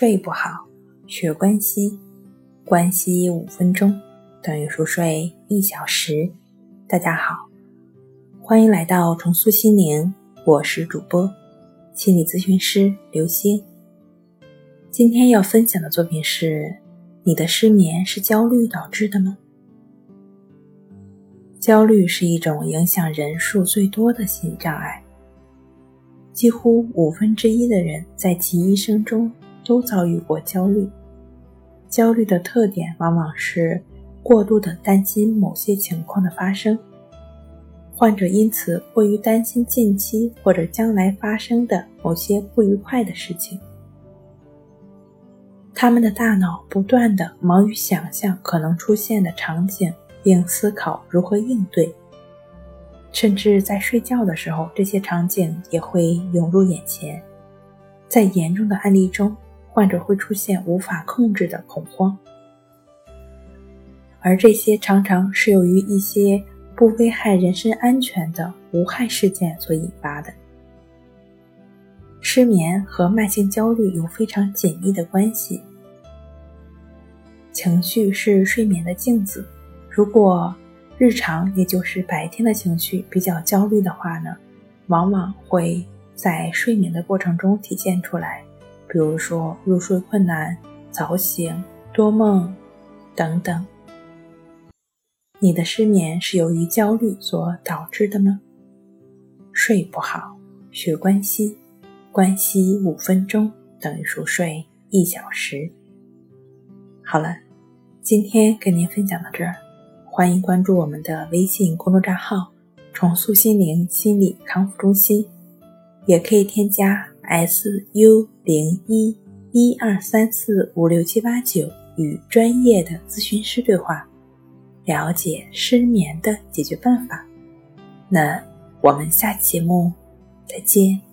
睡不好，学关西，关西五分钟等于熟睡一小时。大家好，欢迎来到重塑心灵，我是主播心理咨询师刘星。今天要分享的作品是：你的失眠是焦虑导致的吗？焦虑是一种影响人数最多的心理障碍。几乎五分之一的人在其一生中都遭遇过焦虑。焦虑的特点往往是过度的担心某些情况的发生，患者因此过于担心近期或者将来发生的某些不愉快的事情。他们的大脑不断的忙于想象可能出现的场景，并思考如何应对。甚至在睡觉的时候，这些场景也会涌入眼前。在严重的案例中，患者会出现无法控制的恐慌，而这些常常是由于一些不危害人身安全的无害事件所引发的。失眠和慢性焦虑有非常紧密的关系。情绪是睡眠的镜子，如果。日常也就是白天的情绪比较焦虑的话呢，往往会在睡眠的过程中体现出来，比如说入睡困难、早醒、多梦等等。你的失眠是由于焦虑所导致的吗？睡不好，学关息，关息五分钟等于熟睡一小时。好了，今天跟您分享到这儿。欢迎关注我们的微信公众账号“重塑心灵心理康复中心”，也可以添加 “s u 零一一二三四五六七八九”与专业的咨询师对话，了解失眠的解决办法。那我们下期节目再见。